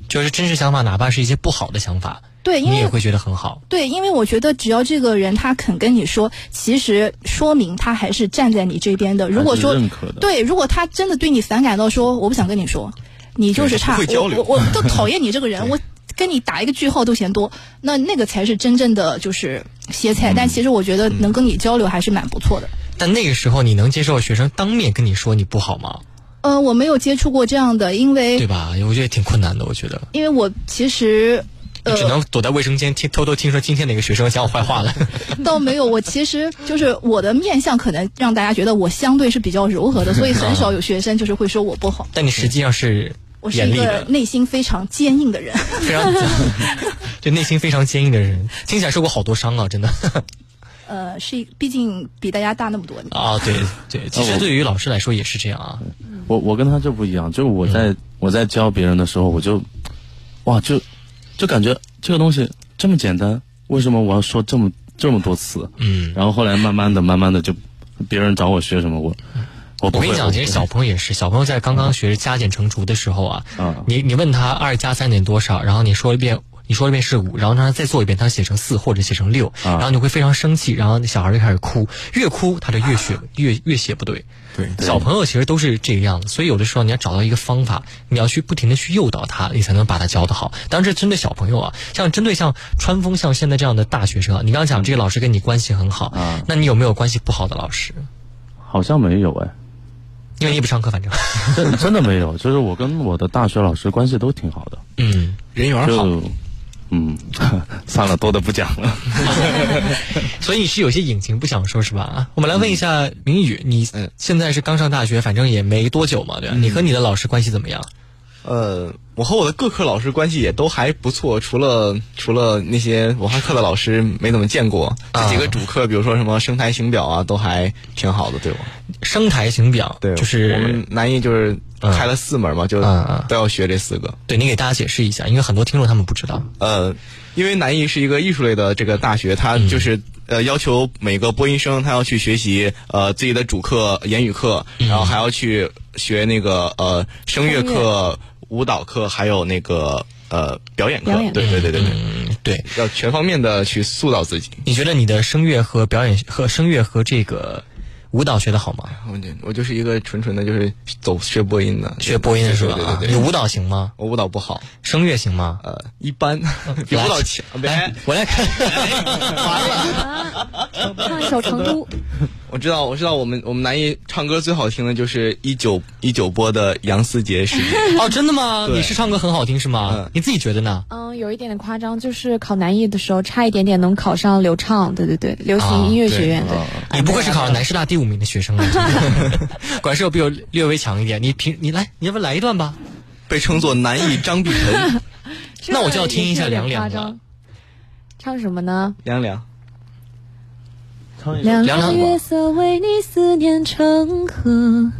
就是真实想法，哪怕是一些不好的想法，对，因为你也会觉得很好。对，因为我觉得只要这个人他肯跟你说，其实说明他还是站在你这边的。如果说认可的对，如果他真的对你反感到说我不想跟你说，你就是差，会交流我我我都讨厌你这个人，[LAUGHS] 我跟你打一个句号都嫌多，那那个才是真正的就是歇菜。但其实我觉得能跟你交流还是蛮不错的。但那个时候，你能接受学生当面跟你说你不好吗？呃，我没有接触过这样的，因为对吧？我觉得挺困难的，我觉得。因为我其实呃只能躲在卫生间听偷偷听说今天哪个学生讲我坏话了。[LAUGHS] 倒没有，我其实就是我的面相可能让大家觉得我相对是比较柔和的，[LAUGHS] 所以很少有学生就是会说我不好。[LAUGHS] 但你实际上是我是一个内心非常坚硬的人。非常就内心非常坚硬的人，听起来受过好多伤啊，真的。呃，是一，毕竟比大家大那么多年。啊，对对，其实对于老师来说也是这样啊。我我跟他就不一样，就是我在、我在教别人的时候，我就哇，就就感觉这个东西这么简单，为什么我要说这么这么多次？嗯，然后后来慢慢的、慢慢的就别人找我学什么，我我我跟你讲，其实小朋友也是，小朋友在刚刚学加减乘除的时候啊，你你问他二加三等于多少，然后你说一遍。你说一遍是五，然后让他再做一遍，他写成四或者写成六，然后你会非常生气，然后那小孩就开始哭，越哭他就越写越越写不对。对，小朋友其实都是这个样子，所以有的时候你要找到一个方法，你要去不停的去诱导他，你才能把他教得好。当然，这针对小朋友啊，像针对像川风像现在这样的大学生啊，你刚刚讲这个老师跟你关系很好，啊那你有没有关系不好的老师？好像没有哎，因为你也不上课，反正真真的没有，就是我跟我的大学老师关系都挺好的，嗯，人缘好。嗯，[LAUGHS] 算了，多的不讲了。[LAUGHS] 所以你是有些隐情不想说，是吧？啊，我们来问一下明宇，你现在是刚上大学，反正也没多久嘛，对吧？你和你的老师关系怎么样？呃，我和我的各科老师关系也都还不错，除了除了那些文化课的老师没怎么见过，这几个主课，比如说什么生台形表啊，都还挺好的，对我。生台形表，对，就是我们南艺就是开了四门嘛，就都要学这四个。对你给大家解释一下，因为很多听众他们不知道。呃，因为南艺是一个艺术类的这个大学，它就是。呃，要求每个播音生他要去学习呃自己的主课言语课，然后还要去学那个呃声乐课、舞蹈课，还有那个呃表演课。演对对对对对，嗯，对，要全方面的去塑造自己。你觉得你的声乐和表演和声乐和这个舞蹈学的好吗？我我就是一个纯纯的，就是走学播音的，学播音的是吧？对对对，你舞蹈行吗？我舞蹈不好。声乐行吗？呃，一般，[LAUGHS] 比舞蹈强。来，我来看。[LAUGHS] 完了，[LAUGHS] 唱一首《成都》。我知道，我知道，我们我们南艺唱歌最好听的就是一九一九播的杨思杰时节。[LAUGHS] 哦，真的吗？你是唱歌很好听是吗？你自己觉得呢？嗯，有一点点夸张，就是考南艺的时候差一点点能考上流畅，对对对，流行音乐学院。对，你不会是考上南师大第五名的学生啊？[LAUGHS] 管事有比我略微强一点。你平你来，你要不来一段吧？被称作南艺张碧晨。[LAUGHS] 那我就要听一下凉凉了。唱什么呢？凉凉。凉凉月色为你思念成河，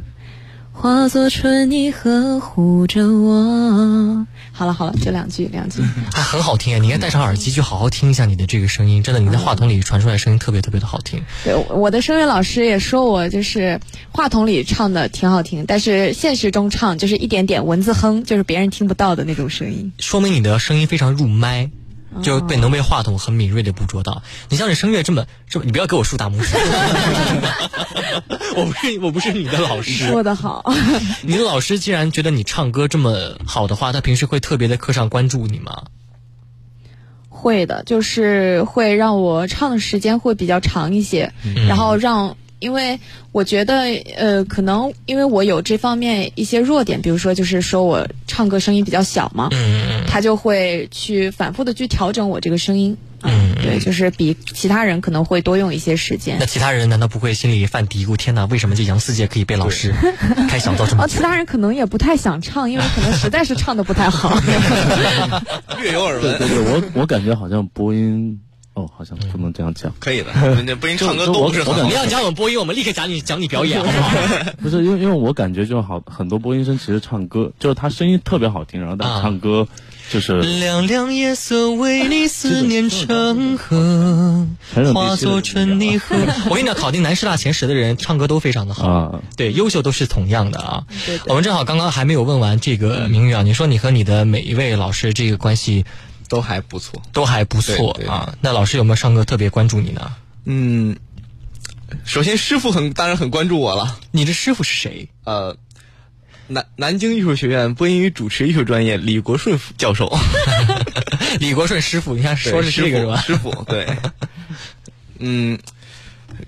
化作春泥呵护着我。好了好了，就两句两句。还 [LAUGHS] 很好听啊！你应该戴上耳机去好好听一下你的这个声音，真的，你在话筒里传出来的声音特别特别的好听。对，我的声乐老师也说我就是话筒里唱的挺好听，但是现实中唱就是一点点文字哼，就是别人听不到的那种声音。说明你的声音非常入麦。就被能被话筒很敏锐的捕捉到。你像你声乐这么这么，你不要给我竖大拇指。[LAUGHS] 我不是我不是你的老师。说的好。[LAUGHS] 你的老师既然觉得你唱歌这么好的话，他平时会特别在课上关注你吗？会的，就是会让我唱的时间会比较长一些，嗯、然后让。因为我觉得，呃，可能因为我有这方面一些弱点，比如说就是说我唱歌声音比较小嘛，嗯，他就会去反复的去调整我这个声音，嗯，对，就是比其他人可能会多用一些时间。那其他人难道不会心里犯嘀咕？天哪，为什么就杨四杰可以被老师 [LAUGHS] 开小灶这么 [LAUGHS] 哦，其他人可能也不太想唱，因为可能实在是唱的不太好。[LAUGHS] 略有耳闻。对对对，我我感觉好像播音。哦，好像不能这样讲。可以的，人家播音唱歌多不是很好。你要讲我们播音，我们立刻讲你讲你表演，好不好？不是，因为因为我感觉就好，很多播音生其实唱歌，就是他声音特别好听，然后他唱歌就是。凉凉夜色为你思念成河，化作春泥呵。[LAUGHS] 我跟你讲，考进南师大前十的人唱歌都非常的好，啊、对，优秀都是同样的啊。对对我们正好刚刚还没有问完这个明玉啊，你说你和你的每一位老师这个关系。都还不错，都还不错啊。那老师有没有上课特别关注你呢？嗯，首先师傅很当然很关注我了。你的师傅是谁？呃，南南京艺术学院播音与主持艺术专业李国顺教授。[LAUGHS] 李国顺师傅，你看说是这个是吧？师傅对。嗯，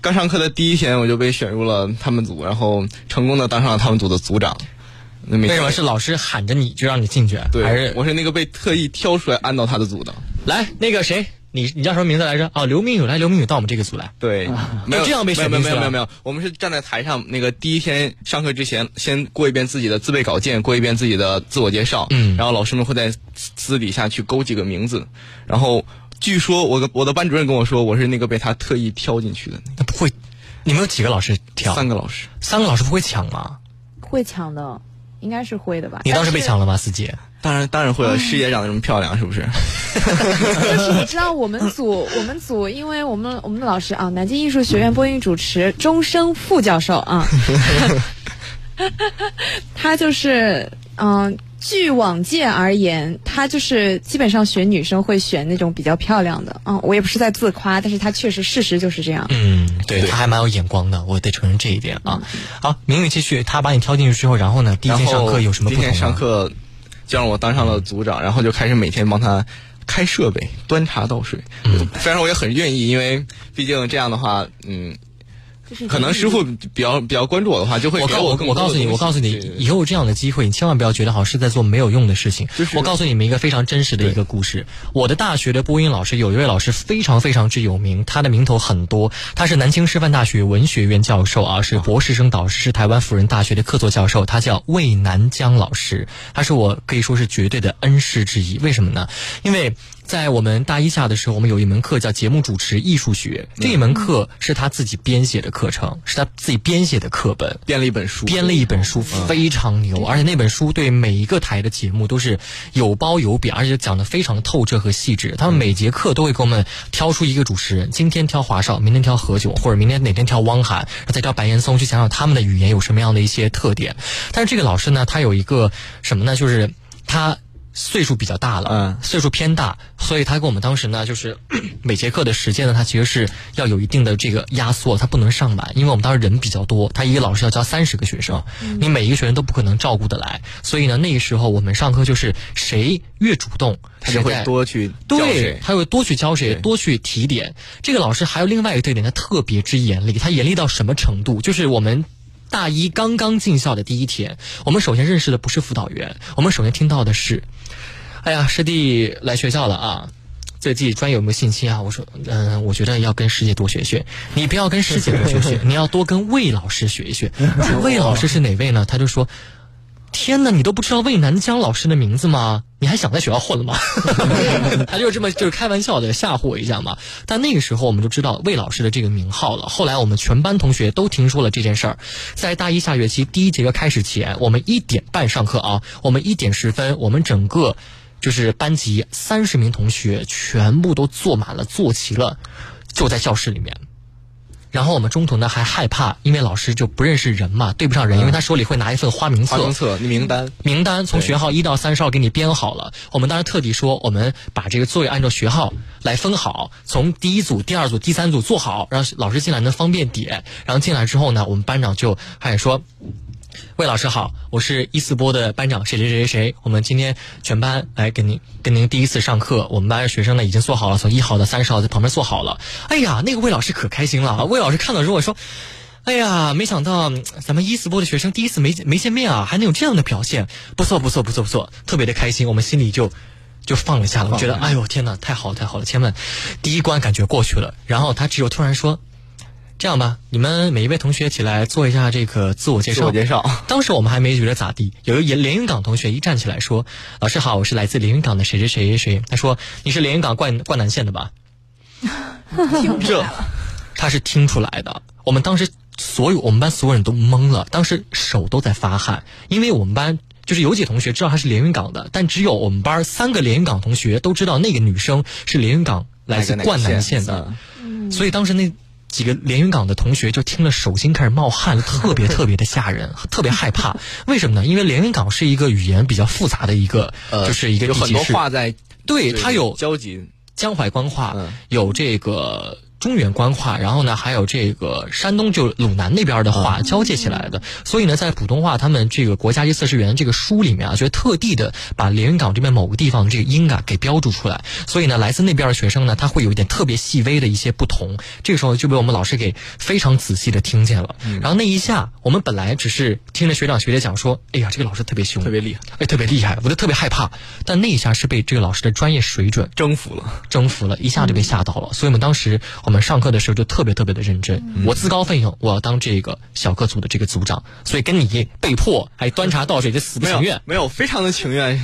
刚上课的第一天我就被选入了他们组，然后成功的当上了他们组的组长。为什么是老师喊着你就让你进去？对，还是我是那个被特意挑出来安到他的组的？来，那个谁，你你叫什么名字来着？哦，刘明宇，来，刘明宇到我们这个组来。对，没有这样被选没有进去了没有没有没有，我们是站在台上，那个第一天上课之前，先过一遍自己的自备稿件，过一遍自己的自我介绍，嗯然后老师们会在私底下去勾几个名字，然后据说我的我的班主任跟我说，我是那个被他特意挑进去的那那不会，你们有几个老师挑？三个老师，三个老师不会抢吗？会抢的，应该是会的吧？你当时被抢了吗，四姐？当然当然会了，师姐长得这么漂亮，是不是？[LAUGHS] 就是你知道我们组，我们组，因为我们我们的老师啊，南京艺术学院播音主持终生副教授啊，[LAUGHS] 他就是嗯、据往届而言，他就是基本上选女生会选那种比较漂亮的。嗯，我也不是在自夸，但是他确实事实就是这样。嗯，对他还蛮有眼光的，我得承认这一点啊。好，明宇继续，他把你挑进去之后，然后呢，第一天上课有什么不同第一天？上课就让我当上了组长，然后就开始每天帮他开设备、端茶倒水。嗯虽然我也很愿意，因为毕竟这样的话，嗯。可能师傅比较比较关注我的话，就会给我告我更我告诉你，我告诉你，以后有这样的机会，你千万不要觉得好像是在做没有用的事情。我告诉你们一个非常真实的一个故事。我的大学的播音老师有一位老师非常非常之有名，他的名头很多，他是南京师范大学文学院教授啊，是博士生导师，是台湾辅仁大学的客座教授，他叫魏南江老师，他是我可以说是绝对的恩师之一。为什么呢？因为。在我们大一下的时候，我们有一门课叫节目主持艺术学，这一门课是他自己编写的课程，是他自己编写的课本，编了一本书，编了一本书，非常牛，而且那本书对每一个台的节目都是有褒有贬，而且讲的非常的透彻和细致。他们每节课都会给我们挑出一个主持人，今天挑华少，明天挑何炅，或者明天哪天挑汪涵，再挑白岩松，去想想他们的语言有什么样的一些特点。但是这个老师呢，他有一个什么呢？就是他。岁数比较大了，嗯，岁数偏大，所以他跟我们当时呢，就是 [COUGHS] 每节课的时间呢，他其实是要有一定的这个压缩，他不能上满，因为我们当时人比较多，他一个老师要教三十个学生，你每一个学生都不可能照顾得来，所以呢，那个时候我们上课就是谁越主动，他就会多去对，他会多去教谁，多去提点。这个老师还有另外一个特点，他特别之严厉，他严厉到什么程度？就是我们。大一刚刚进校的第一天，我们首先认识的不是辅导员，我们首先听到的是，哎呀，师弟来学校了啊，对自己专业有没有信心啊？我说，嗯、我觉得要跟师姐多学学，你不要跟师姐多学学，[LAUGHS] 你要多跟魏老师学一学。魏老师是哪位呢？他就说。天哪，你都不知道魏南江老师的名字吗？你还想在学校混了吗？[LAUGHS] 他就这么就是开玩笑的吓唬我一下嘛。但那个时候我们就知道魏老师的这个名号了。后来我们全班同学都听说了这件事儿。在大一下学期第一节课开始前，我们一点半上课啊，我们一点十分，我们整个就是班级三十名同学全部都坐满了，坐齐了，就在教室里面。然后我们中途呢还害怕，因为老师就不认识人嘛，对不上人，因为他手里会拿一份花名册，花名册名单，名单从学号一到三十号给你编好了。我们当时特地说，我们把这个座位按照学号来分好，从第一组、第二组、第三组坐好，让老师进来能方便点。然后进来之后呢，我们班长就开始说。魏老师好，我是一四波的班长谁谁谁谁谁。我们今天全班来跟您跟您第一次上课，我们班学生呢已经坐好了，从一号到三十号在旁边坐好了。哎呀，那个魏老师可开心了，魏老师看到之后说。哎呀，没想到嗯咱们一四波的学生第一次没没见面啊，还能有这样的表现，不错不错不错不错，特别的开心，我们心里就就放了下了。我觉得，哎呦天哪，太好了太好了，千万第一关感觉过去了。然后他只有突然说，这样吧，你们每一位同学起来做一下这个自我介绍。自我介绍。当时我们还没觉得咋地，有一个连云港同学一站起来说：“老师好，我是来自连云港的谁谁谁谁谁。”他说：“你是连云港灌灌南县的吧？” [LAUGHS] 这他是听出来的。我们当时所有我们班所有人都懵了，当时手都在发汗，因为我们班。就是有几同学知道他是连云港的，但只有我们班三个连云港同学都知道那个女生是连云港来自灌南县的，所以当时那几个连云港的同学就听了手心开始冒汗，特别特别的吓人，[LAUGHS] 特别害怕。为什么呢？因为连云港是一个语言比较复杂的一个，呃就是一个有很多话在对它有交集，江淮官话，有这个中原官话，然后呢，还有这个山东就鲁南那边的话交界起来的。所以呢，在普通话他们这个国家级测试员这个书里面啊，就特地的把连云港这边某个地方这个音啊给标注出来。所以呢，来自那边的学生呢，他会有一点特别细微的一些不同。这个时候就被我们老师给非常仔细的听见了。然后那一下，我们本来只是听着学长学姐讲说，哎呀，这个老师特别凶，特别厉害，哎，特别厉害，我就特别害怕。但那一下是被这个老师的专业水准征服了，征服了，一下就被吓到了。所以我们当时我们上课的时候就特别特别的认真。我自告奋勇，我要当这个小课组的这个组长。所以跟你被迫还端茶倒水，这死不情愿。没有，非常的情愿。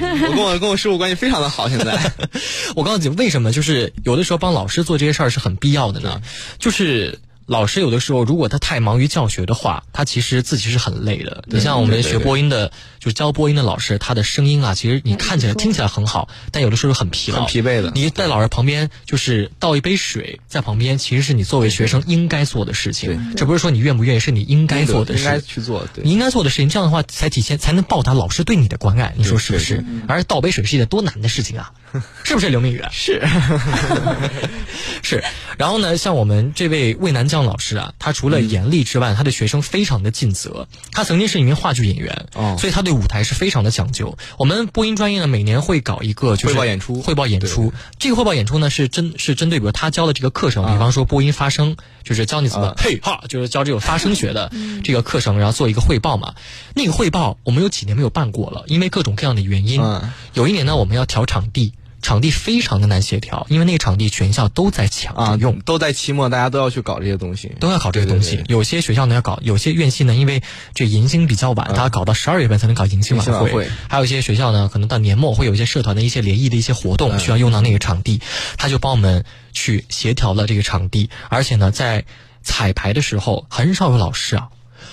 我 [LAUGHS] 跟我跟我师傅关系非常的好。现在，[LAUGHS] 我告诉你为什么，就是有的时候帮老师做这些事儿是很必要的呢？就是。老师有的时候，如果他太忙于教学的话，他其实自己是很累的。你像我们学播音的，就是教播音的老师，他的声音啊，其实你看起来、听起来很好，但有的时候很疲劳、很疲惫的。你在老师旁边，就是倒一杯水在旁边，其实是你作为学生应该做的事情。这不是说你愿不愿意，是你应该做的事，应该去做。你应该做的事情，这样的话才体现，才能报答老师对你的关爱。你说是不是？而倒杯水是一件多难的事情啊！[LAUGHS] 是不是刘明宇？是，[LAUGHS] 是。然后呢，像我们这位魏南江老师啊，他除了严厉之外，他对学生非常的尽责。他曾经是一名话剧演员，哦，所以他对舞台是非常的讲究。我们播音专业呢，每年会搞一个就是汇报演出，汇报演出。这个汇报演出呢，是针是针对比如他教的这个课程，比方说播音发声，就是教你怎么嘿哈，就是教这种发声学的这个课程，然后做一个汇报嘛。那个汇报我们有几年没有办过了，因为各种各样的原因。有一年呢，我们要调场地。场地非常的难协调，因为那个场地全校都在抢啊用，都在期末，大家都要去搞这些东西，都要搞这些东西。有些学校呢要搞，有些院系呢，因为这迎新比较晚，他搞到十二月份才能搞迎新晚会。还有一些学校呢，可能到年末会有一些社团的一些联谊的一些活动，需要用到那个场地，他就帮我们去协调了这个场地。而且呢，在彩排的时候，很少有老师啊。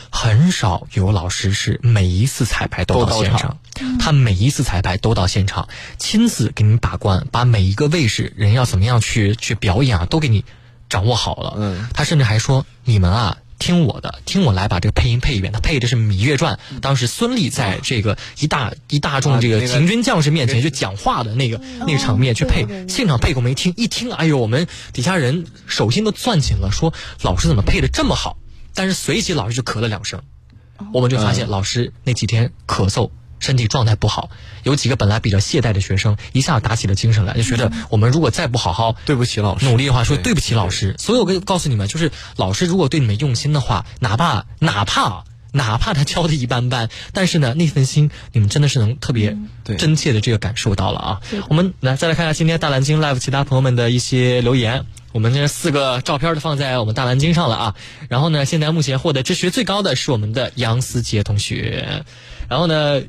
很少有老师是每一次彩排都到现场，他每一次彩排都到现场，亲自给你把关，把每一个位置人要怎么样去去表演啊，都给你掌握好了。嗯，他甚至还说：“你们啊，听我的，听我来把这个配音配一遍。”他配的是《芈月传》，当时孙俪在这个一大一大众这个秦军将士面前去讲话的那个那个场面去配，现场配过没听？一听，哎呦，我们底下人手心都攥紧了，说老师怎么配的这么好？但是随即老师就咳了两声，我们就发现老师那几天咳嗽，身体状态不好。有几个本来比较懈怠的学生，一下打起了精神来，就觉得我们如果再不好好对不起老师努力的话，说对不起老师。所以我跟告诉你们，就是老师如果对你们用心的话，哪怕哪怕哪怕他教的一般般，但是呢，那份心你们真的是能特别真切的这个感受到了啊。我们来再来看一下今天大蓝鲸 live 其他朋友们的一些留言。我们这四个照片都放在我们大蓝鲸上了啊。然后呢，现在目前获得支持最高的是我们的杨思杰同学。然后呢，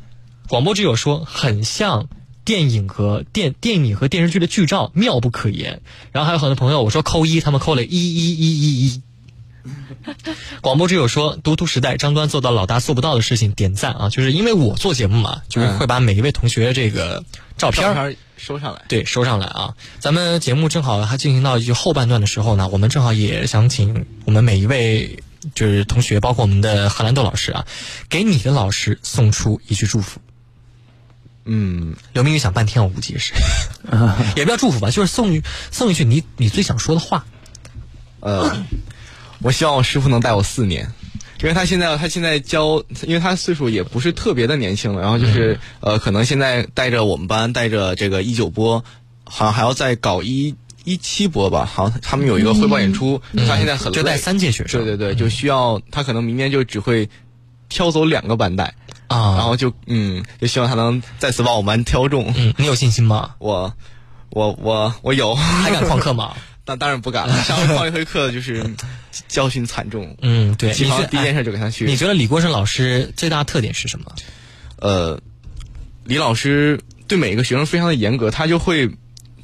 广播之友说很像电影和电电影和电视剧的剧照，妙不可言。然后还有很多朋友我说扣一，他们扣了一一一一一。广播之友说读图时代张端做到老大做不到的事情，点赞啊！就是因为我做节目嘛，就是会把每一位同学这个照片。收上来，对，收上来啊！咱们节目正好还进行到就后半段的时候呢，我们正好也想请我们每一位就是同学，包括我们的荷兰豆老师啊，给你的老师送出一句祝福。嗯，刘明宇想半天，我估计是，[LAUGHS] 也不要祝福吧，就是送送一句你你最想说的话。呃，我希望我师傅能带我四年。因为他现在他现在教，因为他岁数也不是特别的年轻了，然后就是呃，可能现在带着我们班带着这个一九波，好像还要再搞一一七波吧，好像他们有一个汇报演出，他现在很累，就带三届学生，对对对，就需要他可能明年就只会挑走两个班带。啊，然后就嗯，就希望他能再次把我们班挑中。嗯，你有信心吗？我我我我有，还敢旷课吗？[LAUGHS] 那当然不敢了，[LAUGHS] 上旷一回课就是教训惨重。嗯，对。第一件事就给他去。你觉得李国胜老师最大的特点是什么？呃，李老师对每一个学生非常的严格，他就会，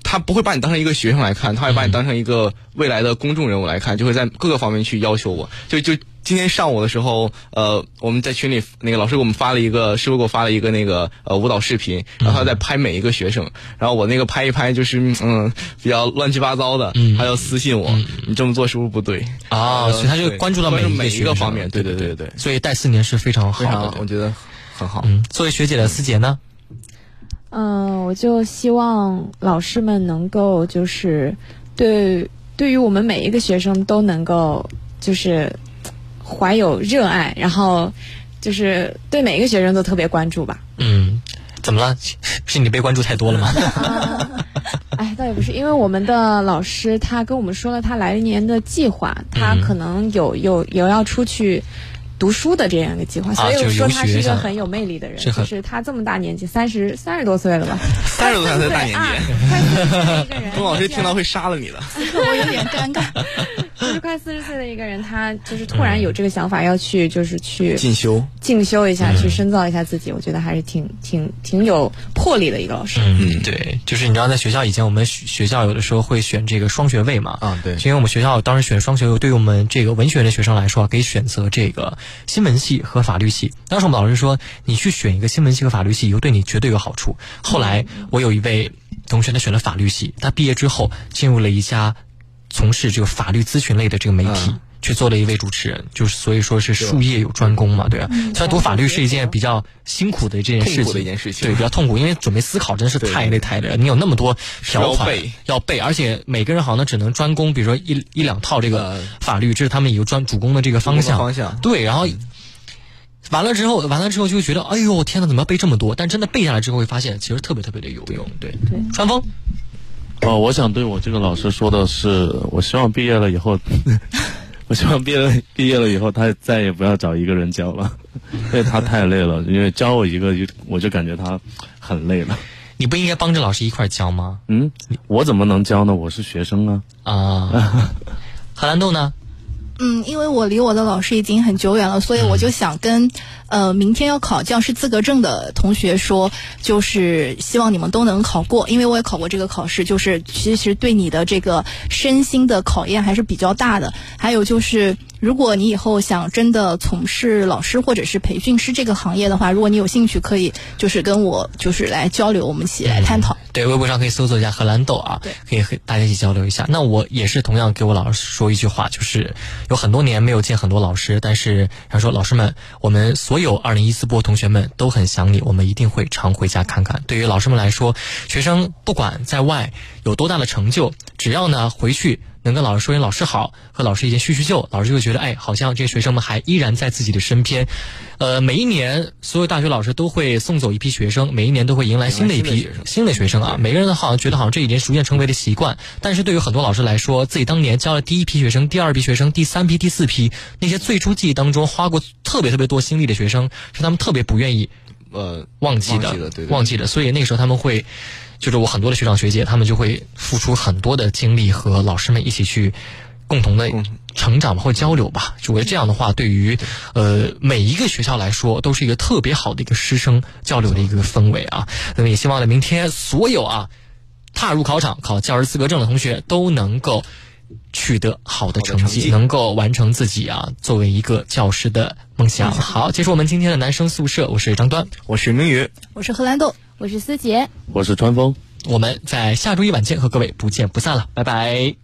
他不会把你当成一个学生来看，他会把你当成一个未来的公众人物来看，就会在各个方面去要求我，就就。今天上午的时候，呃，我们在群里那个老师给我们发了一个，师傅给我发了一个那个呃舞蹈视频，然后他在拍每一个学生，然后我那个拍一拍就是嗯比较乱七八糟的，他就私信我，你这么做是不是不对啊？所以他就关注到每每一个方面，对对对对，所以带四年是非常好的，我觉得很好。嗯，作为学姐的思杰呢？嗯，我就希望老师们能够就是对对于我们每一个学生都能够就是怀有热爱，然后就是对每一个学生都特别关注吧。嗯，怎么了？是你被关注太多了吗？[LAUGHS] [LAUGHS] 哎，倒也不是，因为我们的老师他跟我们说了他来年的计划，他可能有有有要出去。读书的这样一个计划，所以我说他是一个很有魅力的人。就是他这么大年纪，三十三十多岁了吧？三十多岁的大年纪，[LAUGHS] 钟老师听到会杀了你的。我有点尴尬。就是快四十岁的一个人，他就是突然有这个想法要去，就是去进修，进修一下，去深造一下自己。我觉得还是挺挺挺有魄力的一个老师。嗯，对，就是你知道，在学校以前我们学校有的时候会选这个双学位嘛。啊，对。因为我们学校当时选双学位，对于我们这个文学院的学生来说，可以选择这个新闻系和法律系。当时我们老师说，你去选一个新闻系和法律系，以后对你绝对有好处。后来我有一位同学，他选了法律系，他毕业之后进入了一家。从事这个法律咨询类的这个媒体，去做了一位主持人，就是所以说是术业有专攻嘛，对吧？虽然读法律是一件比较辛苦的这件事情，的一件事情，对，比较痛苦，因为准备思考真是太累太累了。你有那么多条款要背，而且每个人好像只能专攻，比如说一一两套这个法律，这是他们一个专主攻的这个方向。方向对，然后完了之后，完了之后就会觉得，哎呦天哪，怎么要背这么多？但真的背下来之后，会发现其实特别特别的有用。对，对，川风。哦，我想对我这个老师说的是，我希望毕业了以后，[LAUGHS] 我希望毕业了毕业了以后，他再也不要找一个人教了，因为他太累了。因为教我一个，就我就感觉他很累了。你不应该帮着老师一块教吗？嗯，我怎么能教呢？我是学生啊。[LAUGHS] 啊，荷兰豆呢？嗯，因为我离我的老师已经很久远了，所以我就想跟。呃，明天要考教师资格证的同学说，就是希望你们都能考过，因为我也考过这个考试，就是其实对你的这个身心的考验还是比较大的。还有就是，如果你以后想真的从事老师或者是培训师这个行业的话，如果你有兴趣，可以就是跟我就是来交流，我们一起来探讨。对，微博上可以搜索一下荷兰豆啊，可以和大家一起交流一下。那我也是同样给我老师说一句话，就是有很多年没有见很多老师，但是他说老师们，我们所有。有二零一四波同学们都很想你，我们一定会常回家看看。对于老师们来说，学生不管在外有多大的成就，只要呢回去。能跟老师说声老师好，和老师一起叙叙旧，老师就会觉得，哎，好像这些学生们还依然在自己的身边。呃，每一年所有大学老师都会送走一批学生，每一年都会迎来新的一批新的学生啊。每个人都好像觉得好像这已经逐渐成为了习惯，但是对于很多老师来说，自己当年教了第一批学生、第二批学生、第三批、第四批，那些最初记忆当中花过特别特别多心力的学生，是他们特别不愿意呃忘记的，忘记的。所以那个时候他们会。就是我很多的学长学姐，他们就会付出很多的精力和老师们一起去共同的成长或交流吧。就我觉得这样的话，对于呃每一个学校来说，都是一个特别好的一个师生交流的一个氛围啊。那么也希望呢，明天所有啊踏入考场考教师资格证的同学都能够取得好的成绩，能够完成自己啊作为一个教师的梦想。好，结束我们今天的男生宿舍，我是张端，我是明宇，我是荷兰豆。我是思杰，我是川风，我们在下周一晚间和各位不见不散了，拜拜。